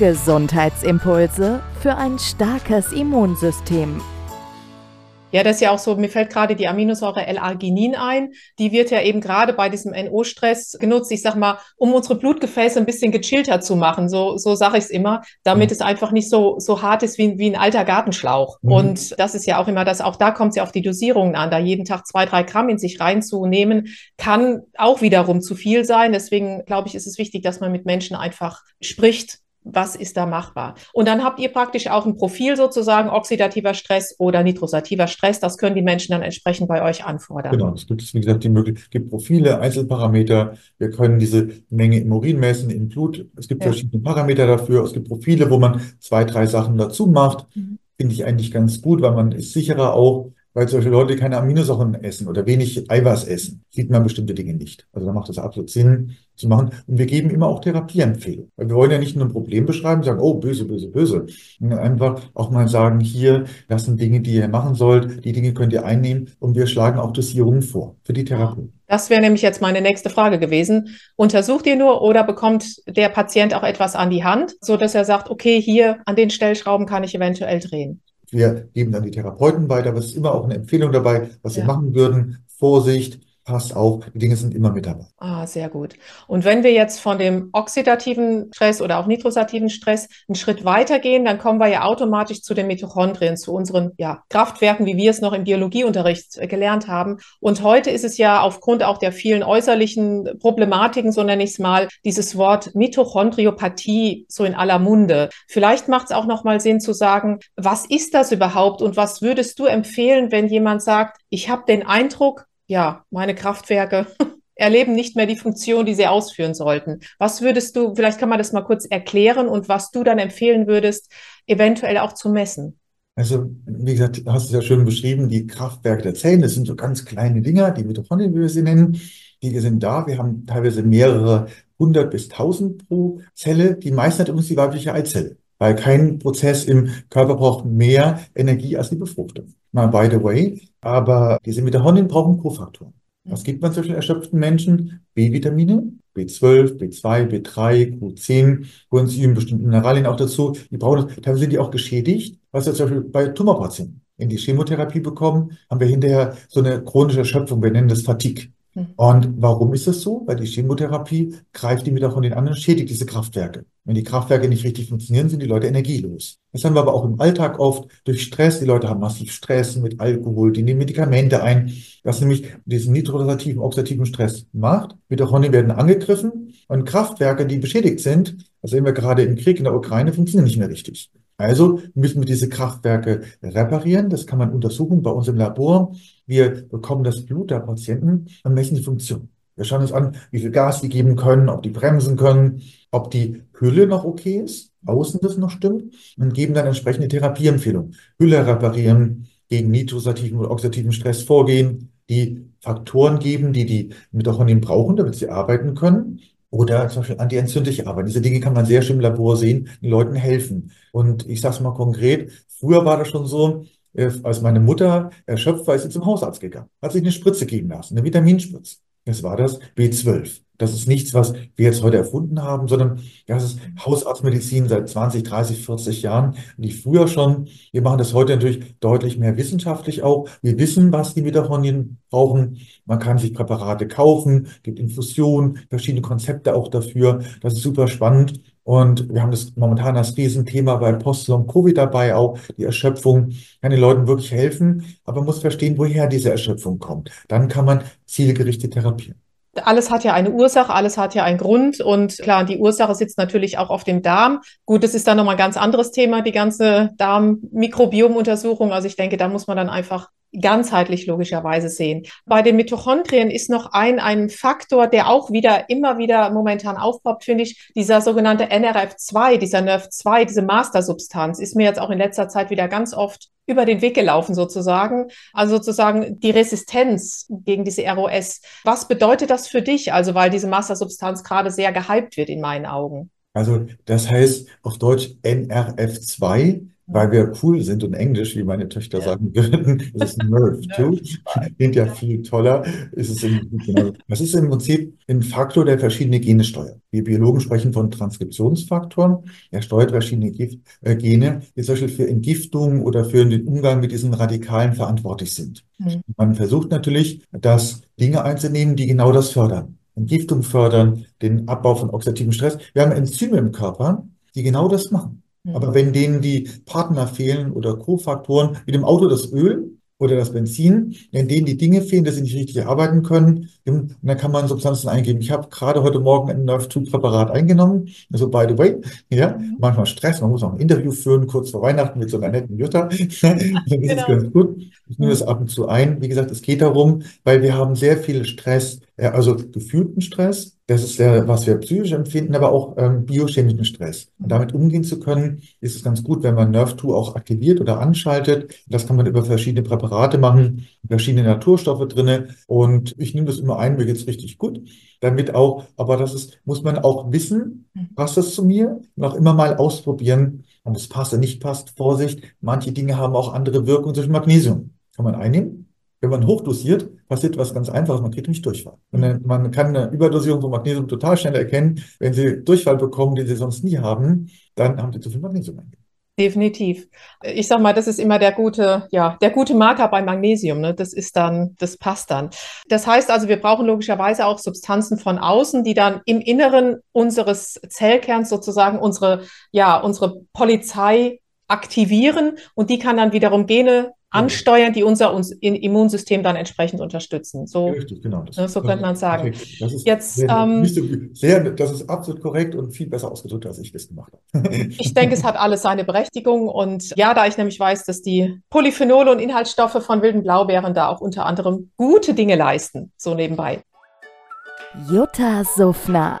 Gesundheitsimpulse für ein starkes Immunsystem. Ja, das ist ja auch so, mir fällt gerade die Aminosäure L-Arginin ein. Die wird ja eben gerade bei diesem NO-Stress genutzt, ich sag mal, um unsere Blutgefäße ein bisschen gechillter zu machen. So, so sage ich es immer, damit mhm. es einfach nicht so, so hart ist wie, wie ein alter Gartenschlauch. Mhm. Und das ist ja auch immer das, auch da kommt es ja auf die Dosierungen an. Da jeden Tag zwei, drei Gramm in sich reinzunehmen, kann auch wiederum zu viel sein. Deswegen glaube ich, ist es wichtig, dass man mit Menschen einfach spricht, was ist da machbar? Und dann habt ihr praktisch auch ein Profil sozusagen, oxidativer Stress oder nitrosativer Stress. Das können die Menschen dann entsprechend bei euch anfordern. Genau, es gibt, wie gesagt, die Möglichkeit, es gibt Profile, Einzelparameter. Wir können diese Menge im Urin messen, im Blut. Es gibt ja. verschiedene Parameter dafür. Es gibt Profile, wo man zwei, drei Sachen dazu macht. Mhm. Finde ich eigentlich ganz gut, weil man ist sicherer auch, weil zum Beispiel Leute keine Aminosäuren essen oder wenig Eiweiß essen, sieht man bestimmte Dinge nicht. Also da macht es absolut Sinn zu machen. Und wir geben immer auch Therapieempfehlungen. Weil wir wollen ja nicht nur ein Problem beschreiben, sagen, oh, böse, böse, böse. Und einfach auch mal sagen, hier, das sind Dinge, die ihr machen sollt, die Dinge könnt ihr einnehmen und wir schlagen auch Dosierungen vor für die Therapie. Das wäre nämlich jetzt meine nächste Frage gewesen. Untersucht ihr nur oder bekommt der Patient auch etwas an die Hand, so dass er sagt, okay, hier an den Stellschrauben kann ich eventuell drehen? Wir geben dann die Therapeuten weiter, aber es ist immer auch eine Empfehlung dabei, was ja. sie machen würden. Vorsicht, passt auf, die Dinge sind immer mit dabei. Ah, sehr gut. Und wenn wir jetzt von dem oxidativen Stress oder auch nitrosativen Stress einen Schritt weitergehen, dann kommen wir ja automatisch zu den Mitochondrien, zu unseren ja, Kraftwerken, wie wir es noch im Biologieunterricht äh, gelernt haben. Und heute ist es ja aufgrund auch der vielen äußerlichen Problematiken, so nenne ich es mal, dieses Wort Mitochondriopathie so in aller Munde. Vielleicht macht es auch nochmal Sinn zu sagen, was ist das überhaupt und was würdest du empfehlen, wenn jemand sagt, ich habe den Eindruck, ja, meine Kraftwerke erleben nicht mehr die Funktion, die sie ausführen sollten. Was würdest du, vielleicht kann man das mal kurz erklären und was du dann empfehlen würdest, eventuell auch zu messen? Also, wie gesagt, hast du es ja schön beschrieben, die Kraftwerke der Zellen, das sind so ganz kleine Dinger, die Mitochondrien, wie wir sie nennen, die sind da. Wir haben teilweise mehrere hundert bis tausend pro Zelle. Die meisten hat übrigens die weibliche Eizelle, weil kein Prozess im Körper braucht mehr Energie als die Befruchtung. Mal by the way, aber diese Mitochondrien brauchen Kofaktoren. Was gibt man zwischen erschöpften Menschen? B-Vitamine, B12, B2, B3, Q10, Coenzym, bestimmte Mineralien auch dazu. Die brauchen das. Teilweise sind die auch geschädigt, was wir zum Beispiel bei Tumorpatienten in die Chemotherapie bekommen, haben wir hinterher so eine chronische Erschöpfung. Wir nennen das Fatigue. Mhm. Und warum ist das so? Weil die Chemotherapie greift die von den anderen, schädigt diese Kraftwerke. Wenn die Kraftwerke nicht richtig funktionieren, sind die Leute energielos. Das haben wir aber auch im Alltag oft durch Stress. Die Leute haben massiv Stress mit Alkohol, die nehmen Medikamente ein, was nämlich diesen nitrosativen, oxidativen Stress macht. Mitochondrien werden angegriffen und Kraftwerke, die beschädigt sind, das sehen wir gerade im Krieg in der Ukraine, funktionieren nicht mehr richtig. Also müssen wir diese Kraftwerke reparieren. Das kann man untersuchen bei uns im Labor. Wir bekommen das Blut der Patienten und messen die Funktion. Wir schauen uns an, wie viel Gas die geben können, ob die bremsen können, ob die Hülle noch okay ist, außen das noch stimmt und geben dann entsprechende Therapieempfehlungen. Hülle reparieren, gegen nitrosativen oder oxidativen Stress vorgehen, die Faktoren geben, die die Mitochondrien brauchen, damit sie arbeiten können oder zum Beispiel antientzündliche Arbeit. Diese Dinge kann man sehr schön im Labor sehen, den Leuten helfen. Und ich sage es mal konkret, früher war das schon so, äh, als meine Mutter erschöpft war, ist sie zum Hausarzt gegangen, hat sich eine Spritze geben lassen, eine Vitaminspritze. Das war das B12. Das ist nichts, was wir jetzt heute erfunden haben, sondern das ist Hausarztmedizin seit 20, 30, 40 Jahren. Die früher schon. Wir machen das heute natürlich deutlich mehr wissenschaftlich auch. Wir wissen, was die Mitochondrien brauchen. Man kann sich Präparate kaufen, gibt Infusionen, verschiedene Konzepte auch dafür. Das ist super spannend. Und wir haben das momentan als Riesenthema bei Post-Long-Covid dabei, auch die Erschöpfung kann den Leuten wirklich helfen, aber man muss verstehen, woher diese Erschöpfung kommt. Dann kann man zielgerichtet therapieren alles hat ja eine Ursache, alles hat ja einen Grund und klar, die Ursache sitzt natürlich auch auf dem Darm. Gut, das ist dann nochmal ein ganz anderes Thema, die ganze Darm-Mikrobiomuntersuchung. Also ich denke, da muss man dann einfach ganzheitlich logischerweise sehen. Bei den Mitochondrien ist noch ein, ein Faktor, der auch wieder immer wieder momentan aufpoppt, finde ich, dieser sogenannte NRF2, dieser NERV2, diese Mastersubstanz, ist mir jetzt auch in letzter Zeit wieder ganz oft über den Weg gelaufen sozusagen. Also sozusagen die Resistenz gegen diese ROS. Was bedeutet das für dich? Also weil diese Mastersubstanz gerade sehr gehypt wird in meinen Augen. Also das heißt auf Deutsch NRF2 weil wir cool sind und Englisch, wie meine Töchter ja. sagen würden, ist es Nerve too. Klingt ja viel toller. Ist es im, genau. Das ist im Prinzip ein Faktor, der verschiedene Gene steuert. Wir Biologen sprechen von Transkriptionsfaktoren. Er steuert verschiedene Gift, äh, Gene, die zum Beispiel für Entgiftung oder für den Umgang mit diesen Radikalen verantwortlich sind. Mhm. Man versucht natürlich, das Dinge einzunehmen, die genau das fördern. Entgiftung fördern, den Abbau von oxidativen Stress. Wir haben Enzyme im Körper, die genau das machen. Aber mhm. wenn denen die Partner fehlen oder Kofaktoren, wie dem Auto das Öl oder das Benzin, wenn denen die Dinge fehlen, dass sie nicht richtig arbeiten können, dann kann man Substanzen eingeben. Ich habe gerade heute Morgen ein Nerve-2-Präparat eingenommen. Also by the way, ja, mhm. manchmal Stress, man muss auch ein Interview führen, kurz vor Weihnachten mit so einer netten Jutta. dann ist genau. es ganz gut. Ich nehme das ab und zu ein. Wie gesagt, es geht darum, weil wir haben sehr viel Stress, also gefühlten Stress, das ist der, was wir psychisch empfinden, aber auch ähm, biochemischen Stress. Und damit umgehen zu können, ist es ganz gut, wenn man Nerve2 auch aktiviert oder anschaltet. Das kann man über verschiedene Präparate machen, verschiedene Naturstoffe drinne. Und ich nehme das immer ein, mir geht's richtig gut. Damit auch, aber das ist, muss man auch wissen, passt das zu mir? Und auch immer mal ausprobieren, ob es passt oder nicht passt. Vorsicht, manche Dinge haben auch andere Wirkungen, zum Beispiel Magnesium. Kann man einnehmen, wenn man hochdosiert, passiert was ganz Einfaches, man kriegt nämlich Durchfall. Und man kann eine Überdosierung von Magnesium total schnell erkennen. Wenn Sie Durchfall bekommen, den Sie sonst nie haben, dann haben Sie zu viel Magnesium. Definitiv. Ich sag mal, das ist immer der gute, ja, der gute Marker bei Magnesium. Ne? Das ist dann, das passt dann. Das heißt also, wir brauchen logischerweise auch Substanzen von außen, die dann im Inneren unseres Zellkerns sozusagen unsere, ja, unsere Polizei aktivieren und die kann dann wiederum Gene ansteuern, die unser uns Immunsystem dann entsprechend unterstützen. So, Richtig, genau. Das, ne, so könnte man sagen. Das ist, Jetzt, sehr, ähm, sehr, das ist absolut korrekt und viel besser ausgedrückt, als ich das gemacht habe. ich denke, es hat alles seine Berechtigung. Und ja, da ich nämlich weiß, dass die Polyphenole und Inhaltsstoffe von wilden Blaubeeren da auch unter anderem gute Dinge leisten, so nebenbei. Jutta Suffner.